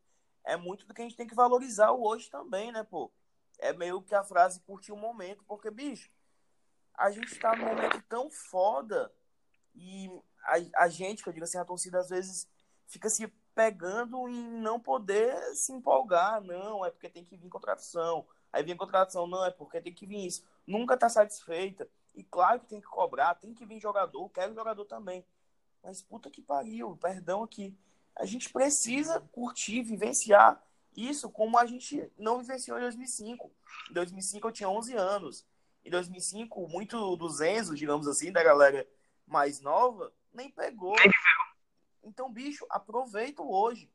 é muito do que a gente tem que valorizar o hoje também, né, pô? É meio que a frase curtir o momento, porque, bicho, a gente tá num momento tão foda e a, a gente, que eu digo assim, a torcida às vezes fica se pegando em não poder se empolgar. Não, é porque tem que vir contratação. Aí vem contratação, não, é porque tem que vir isso. Nunca tá satisfeita. E claro que tem que cobrar, tem que vir jogador, quero jogador também. Mas puta que pariu, perdão aqui. A gente precisa curtir, vivenciar isso como a gente não vivenciou em 2005. Em 2005 eu tinha 11 anos. Em 2005, muito dos Enzo, digamos assim, da galera mais nova, nem pegou. Então, bicho, aproveita hoje.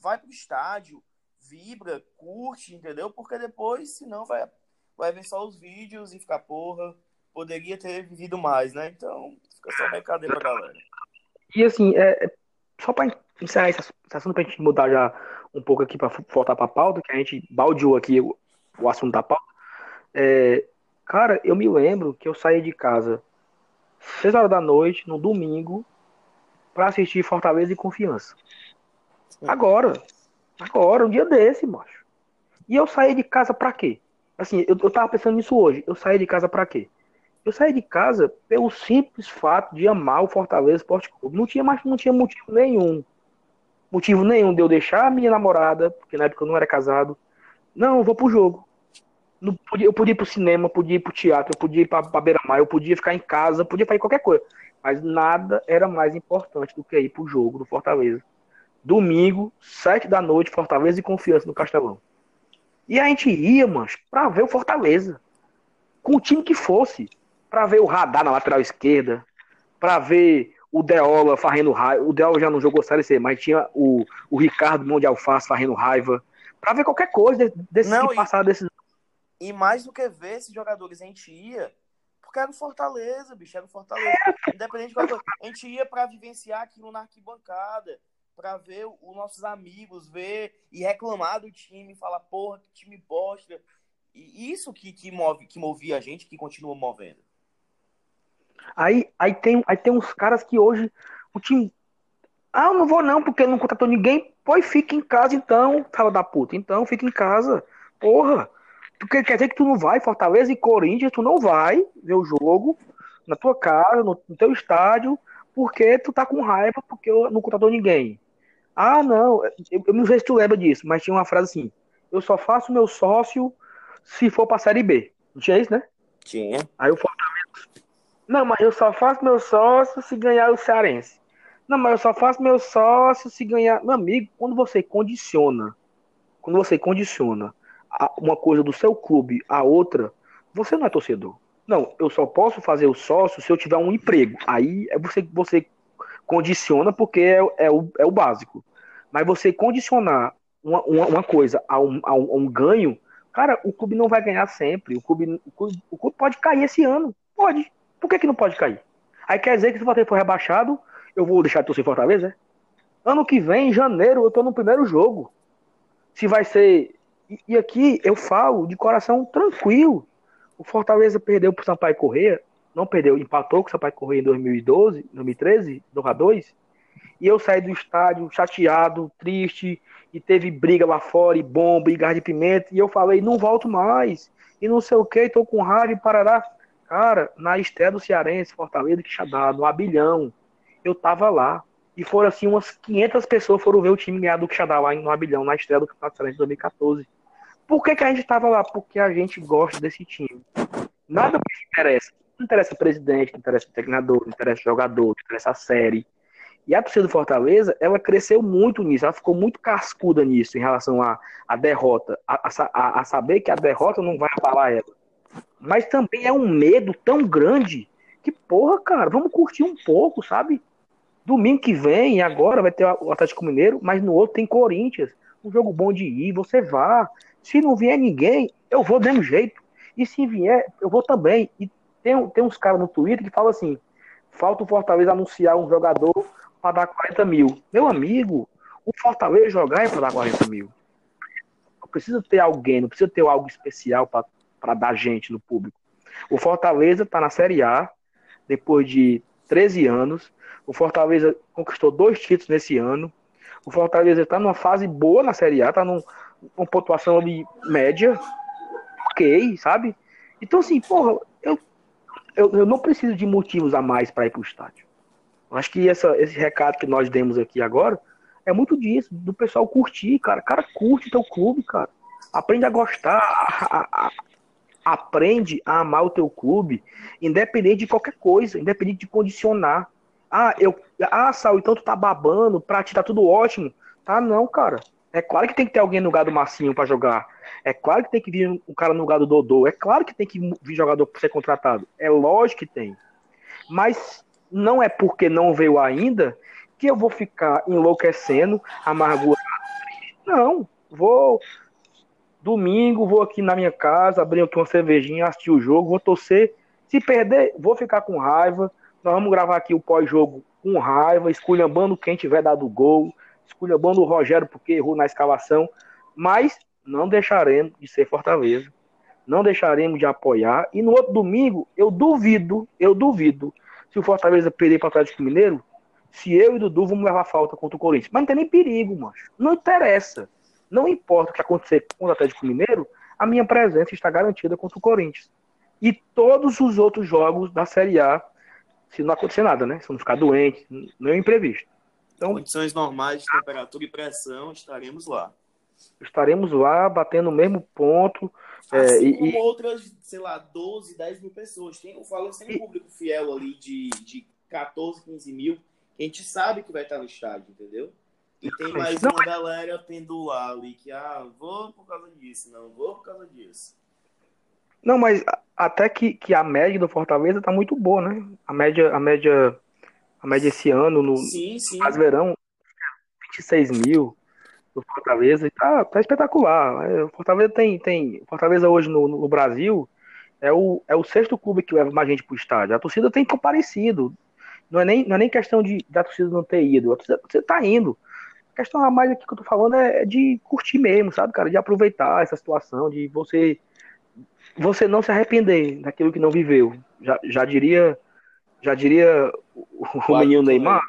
Vai pro estádio, vibra, curte, entendeu? Porque depois, senão, vai, vai ver só os vídeos e ficar, porra, poderia ter vivido mais, né? Então, fica só um recado aí pra galera. E assim, é, é só pra encerrar esse assunto, pra gente mudar já um pouco aqui pra voltar pra pauta, que a gente baldeou aqui o, o assunto da pauta. É, cara, eu me lembro que eu saí de casa 6 horas da noite, no domingo, para assistir Fortaleza e Confiança. Agora. Agora, um dia desse, macho. E eu saí de casa para quê? Assim, eu, eu tava pensando nisso hoje. Eu saí de casa para quê? Eu saí de casa pelo simples fato de amar o Fortaleza Esporte Clube. Não tinha mais, não tinha motivo nenhum. Motivo nenhum de eu deixar a minha namorada, porque na época eu não era casado. Não, eu vou pro jogo. Não eu podia ir pro cinema, podia ir pro teatro, eu podia ir pra, pra beira-mar, eu podia ficar em casa, podia fazer qualquer coisa. Mas nada era mais importante do que ir pro jogo do Fortaleza. Domingo, sete da noite, Fortaleza e Confiança no Castelão. E a gente ia, mas pra ver o Fortaleza. Com o time que fosse. Pra ver o Radar na lateral esquerda. Pra ver o Deola farrendo raiva. O Deola já não jogou Série C, mas tinha o, o Ricardo Mão de Alface farrendo raiva. Pra ver qualquer coisa desse não, passar desses. E mais do que ver esses jogadores, a gente ia porque era o Fortaleza, bicho, era o Fortaleza. Independente de qualquer coisa. A gente ia pra vivenciar aquilo na arquibancada, pra ver os nossos amigos, ver e reclamar do time, falar, porra, que time bosta. E isso que, que, move, que movia a gente, que continua movendo. Aí, aí, tem, aí tem uns caras que hoje o time. Ah, eu não vou não, porque não contratou ninguém. Pois fica em casa então, fala da puta. Então fica em casa. Porra. Porque quer dizer que tu não vai, Fortaleza e Corinthians, tu não vai ver o jogo na tua casa, no, no teu estádio, porque tu tá com raiva porque eu não contratou ninguém. Ah, não, eu, eu não sei se tu lembra disso, mas tinha uma frase assim: eu só faço meu sócio se for pra Série B. Não tinha isso, né? Tinha. Aí o Fortaleza. Não, mas eu só faço meu sócio se ganhar o Cearense. Não, mas eu só faço meu sócio se ganhar. Meu amigo, quando você condiciona, quando você condiciona uma coisa do seu clube a outra, você não é torcedor. Não, eu só posso fazer o sócio se eu tiver um emprego. Aí é você, você condiciona porque é, é, o, é o básico. Mas você condicionar uma, uma, uma coisa a um, a, um, a um, ganho, cara, o clube não vai ganhar sempre. O clube, o clube, o clube pode cair esse ano. Pode. Por que, que não pode cair? Aí quer dizer que se o Fortaleza for rebaixado, eu vou deixar de torcer Fortaleza? É? Ano que vem, em janeiro, eu tô no primeiro jogo. Se vai ser e, aqui eu falo de coração tranquilo. O Fortaleza perdeu para o Sampaio Correia, não perdeu, empatou com o Sampaio Correia em 2012, 2013, 2 E eu saí do estádio chateado, triste, e teve briga lá fora, e bomba, e gás de pimenta, e eu falei, não volto mais, e não sei o que, tô com raiva e parará. Cara, na estreia do Cearense, Fortaleza, que dado no Abilhão, eu tava lá. E foram assim, umas 500 pessoas foram ver o time ganhar do Quixadá lá no Abilhão, na estreia do Campeonato Cearense de 2014. Por que, que a gente estava lá? Porque a gente gosta desse time. Nada mais interessa. Não interessa presidente, não interessa treinador, não interessa jogador, não interessa a série. E a torcida do Fortaleza, ela cresceu muito nisso, ela ficou muito cascuda nisso em relação à, à derrota, a, a, a, saber que a derrota não vai abalar ela. Mas também é um medo tão grande que, porra, cara, vamos curtir um pouco, sabe? Domingo que vem, agora vai ter o Atlético Mineiro, mas no outro tem Corinthians. Um jogo bom de ir, você vá. Se não vier ninguém, eu vou do mesmo jeito. E se vier, eu vou também. E tem, tem uns caras no Twitter que falam assim: falta o Fortaleza anunciar um jogador para dar 40 mil. Meu amigo, o Fortaleza jogar é para dar 40 mil. Não precisa ter alguém, não precisa ter algo especial para dar gente no público. O Fortaleza está na Série A, depois de 13 anos. O Fortaleza conquistou dois títulos nesse ano. O Fortaleza está numa fase boa na Série A, está numa pontuação ali média, ok, sabe? Então, assim, porra, eu, eu, eu não preciso de motivos a mais para ir para o estádio. Acho que essa, esse recado que nós demos aqui agora é muito disso, do pessoal curtir, cara. Cara, curte teu clube, cara. Aprende a gostar, a, a, aprende a amar o teu clube, independente de qualquer coisa, independente de condicionar. Ah, eu, ah, Sal, então tu tá babando, pra ti tá tudo ótimo. Tá não, cara. É claro que tem que ter alguém no lugar do Massinho para jogar. É claro que tem que vir um cara no lugar do Dodô. É claro que tem que vir jogador para ser contratado. É lógico que tem. Mas não é porque não veio ainda que eu vou ficar enlouquecendo, amargurado. Não. Vou Domingo vou aqui na minha casa, abrir aqui uma cervejinha, assistir o jogo, vou torcer. Se perder, vou ficar com raiva. Nós vamos gravar aqui o pós-jogo com raiva, esculhambando quem tiver dado gol, esculhambando o Rogério porque errou na escalação, mas não deixaremos de ser Fortaleza. Não deixaremos de apoiar. E no outro domingo, eu duvido, eu duvido, se o Fortaleza perder para o Atlético Mineiro, se eu e o Dudu vamos levar falta contra o Corinthians. Mas não tem nem perigo, macho. Não interessa. Não importa o que acontecer com o Atlético Mineiro, a minha presença está garantida contra o Corinthians. E todos os outros jogos da Série A, se não acontecer nada, né? Se não ficar doente, não é imprevisto. Então, Condições normais de temperatura e pressão, estaremos lá. Estaremos lá, batendo o mesmo ponto. É, assim é, como e, outras, sei lá, 12, 10 mil pessoas. Tem, eu falo, tem um público fiel ali de, de 14, 15 mil, a gente sabe que vai estar no estádio, entendeu? E tem mais não, uma galera pendular ali que, ah, vou por causa disso, não, vou por causa disso. Não, mas até que, que a média do Fortaleza tá muito boa, né? A média, a média, a média esse ano no sim, sim. verão, 26 mil do Fortaleza e tá, tá espetacular. É, o Fortaleza tem, tem, Fortaleza hoje no, no Brasil é o, é o sexto clube que leva mais gente pro estádio. A torcida tem comparecido. Não é nem, não é nem questão de da torcida não ter ido. A torcida, a torcida tá indo. A questão a mais aqui que eu tô falando é, é de curtir mesmo, sabe, cara? De aproveitar essa situação, de você você não se arrepender daquilo que não viveu. Já, já diria já diria o, o menino Neymar.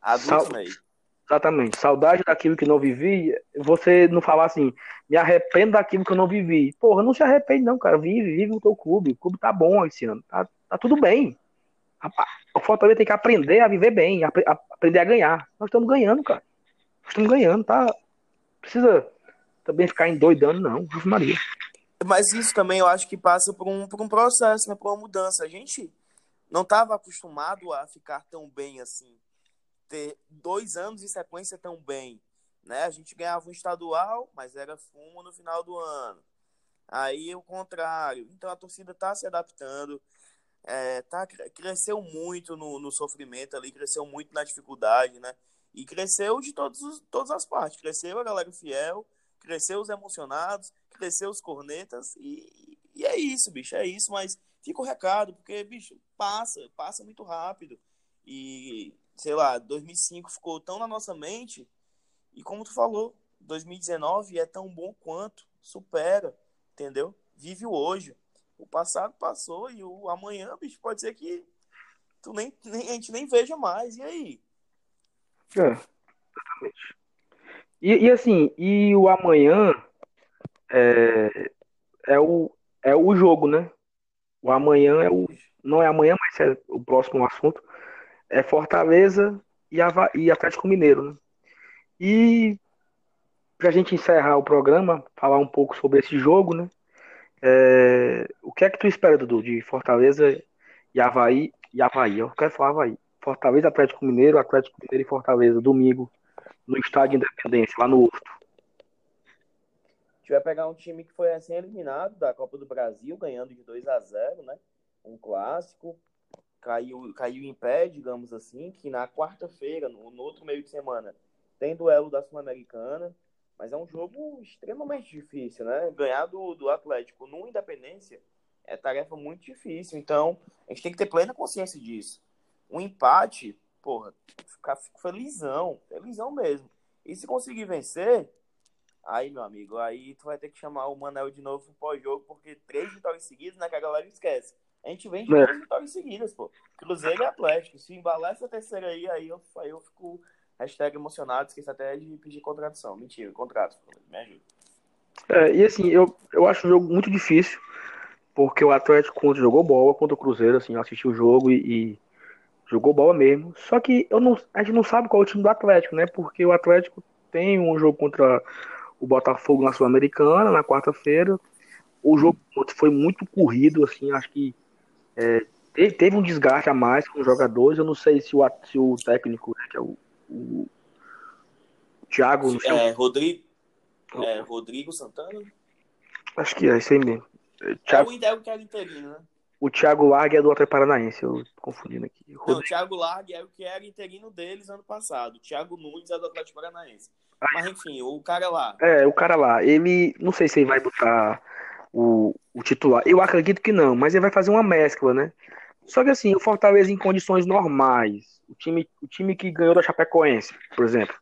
Adulto Sal... Exatamente. Saudade daquilo que não vivi. Você não falar assim, me arrependo daquilo que eu não vivi. Porra, não se arrepende, não, cara. Vive, vive o teu clube. O clube tá bom esse ano. Tá, tá tudo bem. O Fortaleza tem que aprender a viver bem, a, a, aprender a ganhar. Nós estamos ganhando, cara estamos ganhando, tá? Precisa também ficar endoidando, não, Maria. Mas isso também eu acho que passa por um, por um processo, né, por uma mudança. A gente não estava acostumado a ficar tão bem assim, ter dois anos em sequência tão bem. Né? A gente ganhava um estadual, mas era fumo no final do ano. Aí o contrário. Então a torcida está se adaptando, é, tá, cresceu muito no, no sofrimento ali, cresceu muito na dificuldade, né? E cresceu de todos os, todas as partes. Cresceu a galera fiel, cresceu os emocionados, cresceu os cornetas. E, e é isso, bicho, é isso. Mas fica o recado, porque, bicho, passa, passa muito rápido. E, sei lá, 2005 ficou tão na nossa mente. E como tu falou, 2019 é tão bom quanto, supera, entendeu? Vive o hoje. O passado passou e o amanhã, bicho, pode ser que tu nem, nem, a gente nem veja mais. E aí? É, exatamente. E, e assim, e o amanhã é, é, o, é o jogo, né? O amanhã é o. Não é amanhã, mas é o próximo assunto. É Fortaleza e, Ava, e Atlético Mineiro, né? E pra gente encerrar o programa, falar um pouco sobre esse jogo, né? É, o que é que tu espera, Dudu, de Fortaleza e Havaí e Havaí? Eu quero falar Havaí. Fortaleza, Atlético Mineiro, Atlético Mineiro e Fortaleza, domingo, no Estádio Independência, lá no Horto. A gente vai pegar um time que foi assim eliminado da Copa do Brasil, ganhando de 2 a 0 né? Um clássico. Caiu, caiu em pé, digamos assim, que na quarta-feira, no, no outro meio de semana, tem duelo da Sul-Americana. Mas é um jogo extremamente difícil, né? Ganhar do, do Atlético no Independência é tarefa muito difícil. Então, a gente tem que ter plena consciência disso. Um empate, porra, ficar fico felizão, felizão mesmo. E se conseguir vencer, aí, meu amigo, aí tu vai ter que chamar o Manel de novo pro pós-jogo, porque três vitórias seguidas, né, que a galera esquece. A gente vem de é. três vitórias seguidas, pô. Cruzeiro e Atlético. Se embalar essa terceira aí, aí eu, aí eu fico hashtag emocionado, esqueci até de pedir contradição. Mentira, contrato, me ajuda. É, e assim, eu, eu acho o jogo muito difícil, porque o Atlético contra jogou bola contra o Cruzeiro, assim, eu assisti o jogo e, e, jogou bola mesmo. Só que eu não, a gente não sabe qual é o time do Atlético, né? Porque o Atlético tem um jogo contra o Botafogo na Sul-Americana, na quarta-feira. O jogo foi muito corrido, assim, acho que é, teve um desgaste a mais com os jogadores. Eu não sei se o, se o técnico, né, que é o, o Thiago. É, Rodrigo, é, Rodrigo Santana? Acho que é, isso aí mesmo. É, Thiago, é o Indel que era interino, né? O Thiago Largue é do Atlético Paranaense, eu tô confundindo aqui. Rodrigo... Não, o Thiago Largue é o que era interino deles ano passado. O Thiago Nunes é do Atlético Paranaense. Mas enfim, o cara lá. É, o cara lá. Ele. Não sei se ele vai botar o, o titular. Eu acredito que não, mas ele vai fazer uma mescla, né? Só que assim, o Fortaleza em condições normais, o time, o time que ganhou da Chapecoense, por exemplo,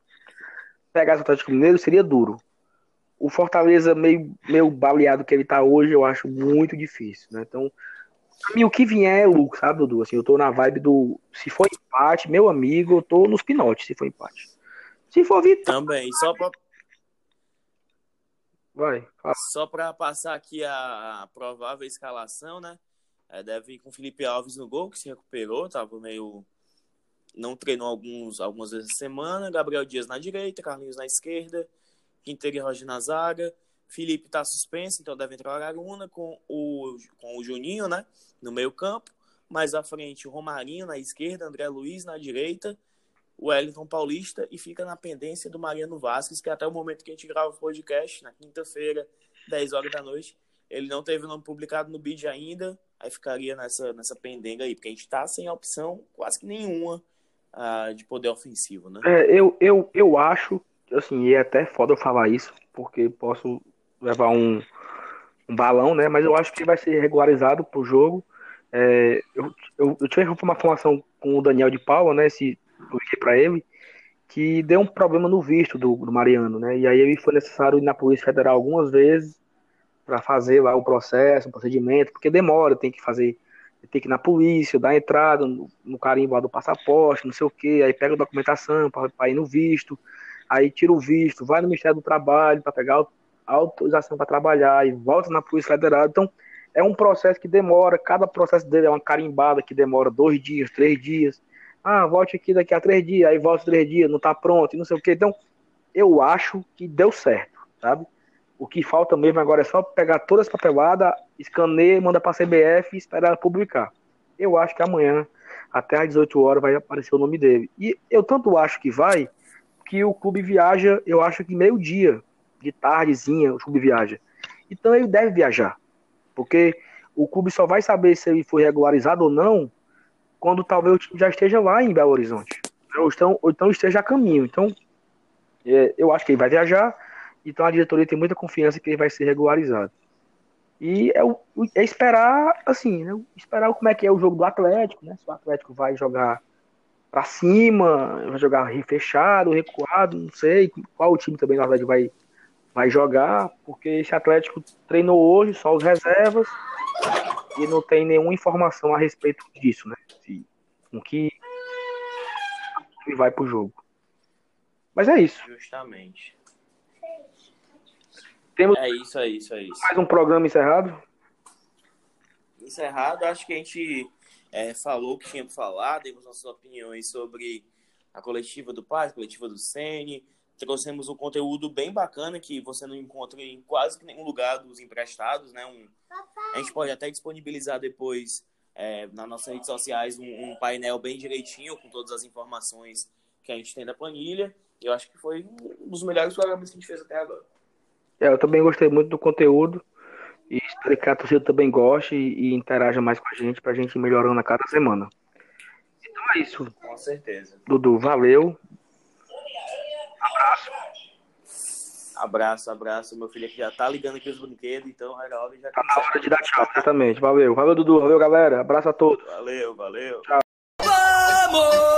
pegar o Atlético Mineiro seria duro. O Fortaleza meio, meio baleado que ele tá hoje, eu acho muito difícil, né? Então, mim, o que vier é lucro, sabe, Dudu? Assim, eu tô na vibe do. Se for empate, meu amigo, eu tô nos pinotes, se for empate. Se for vitória. Também, só pra, Vai. Fala. Só para passar aqui a, provável escalação, né? É, deve ir com Felipe Alves no gol, que se recuperou, tava meio. Não treinou alguns, algumas vezes na semana. Gabriel Dias na direita, Carlinhos na esquerda, Quinteiro e Roger na zaga. Felipe tá suspenso, então deve entrar o Araruna com o, com o Juninho, né? No meio-campo. Mais à frente, o Romarinho na esquerda, André Luiz na direita o Wellington Paulista e fica na pendência do Mariano Vasquez, que até o momento que a gente grava o podcast, na quinta-feira, 10 horas da noite, ele não teve o nome publicado no bid ainda, aí ficaria nessa, nessa pendenga aí, porque a gente está sem opção quase que nenhuma uh, de poder ofensivo, né? É, eu, eu, eu acho, assim, e é até foda eu falar isso, porque posso levar um, um balão, né? Mas eu acho que vai ser regularizado pro jogo. É, eu, eu, eu tive uma formação com o Daniel de Paula, né? Esse liguei para ele, que deu um problema no visto do, do, Mariano, né? E aí ele foi necessário ir na Polícia Federal algumas vezes para fazer lá o processo, o procedimento, porque demora, tem que fazer, tem que ir na polícia, dar entrada no, no carimbo do passaporte, não sei o que, aí pega a documentação para ir no visto, aí tira o visto, vai no Ministério do Trabalho para pegar a autorização para trabalhar e volta na Polícia Federal. Então, é um processo que demora, cada processo dele é uma carimbada que demora dois dias, três dias. Ah, volte aqui daqui a três dias, aí volta três dias, não tá pronto, e não sei o que. Então, eu acho que deu certo, sabe? O que falta mesmo agora é só pegar todas as papeladas, escanear, manda pra CBF e esperar ela publicar. Eu acho que amanhã, até às 18 horas, vai aparecer o nome dele. E eu tanto acho que vai, que o clube viaja, eu acho que meio-dia, de tardezinha, o clube viaja. Então ele deve viajar. Porque o clube só vai saber se ele foi regularizado ou não quando talvez o time já esteja lá em Belo Horizonte. Ou então, ou então esteja a caminho. Então, é, eu acho que ele vai viajar, então a diretoria tem muita confiança que ele vai ser regularizado. E é, é esperar, assim, né, esperar como é que é o jogo do Atlético, né? Se o Atlético vai jogar para cima, vai jogar fechado, recuado, não sei qual o time também o Atlético vai, vai jogar, porque esse Atlético treinou hoje, só os reservas, e não tem nenhuma informação a respeito disso, né? Se, com que ele vai pro jogo. Mas é isso. Justamente. Temos é isso, é isso, é isso. Mais um programa encerrado? Encerrado, acho que a gente é, falou o que tinha para falar, demos nossas opiniões sobre a coletiva do Paz, a coletiva do Sene, trouxemos um conteúdo bem bacana que você não encontra em quase nenhum lugar dos emprestados, né? Um, a gente pode até disponibilizar depois é, nas nossas redes sociais um, um, painel bem direitinho com todas as informações que a gente tem da planilha. Eu acho que foi um dos melhores programas que a gente fez até agora. É, eu também gostei muito do conteúdo e espero que a torcida também goste e, e interaja mais com a gente para a gente ir melhorando a cada semana. Então é isso. Com certeza. Dudu, valeu. Abraço, abraço. Meu filho aqui já tá ligando aqui os brinquedos, então era hora já. Tá na hora de dar tchau, exatamente. Valeu. Valeu, Dudu. Valeu, galera. Abraço a todos. Valeu, valeu. Tchau. amor.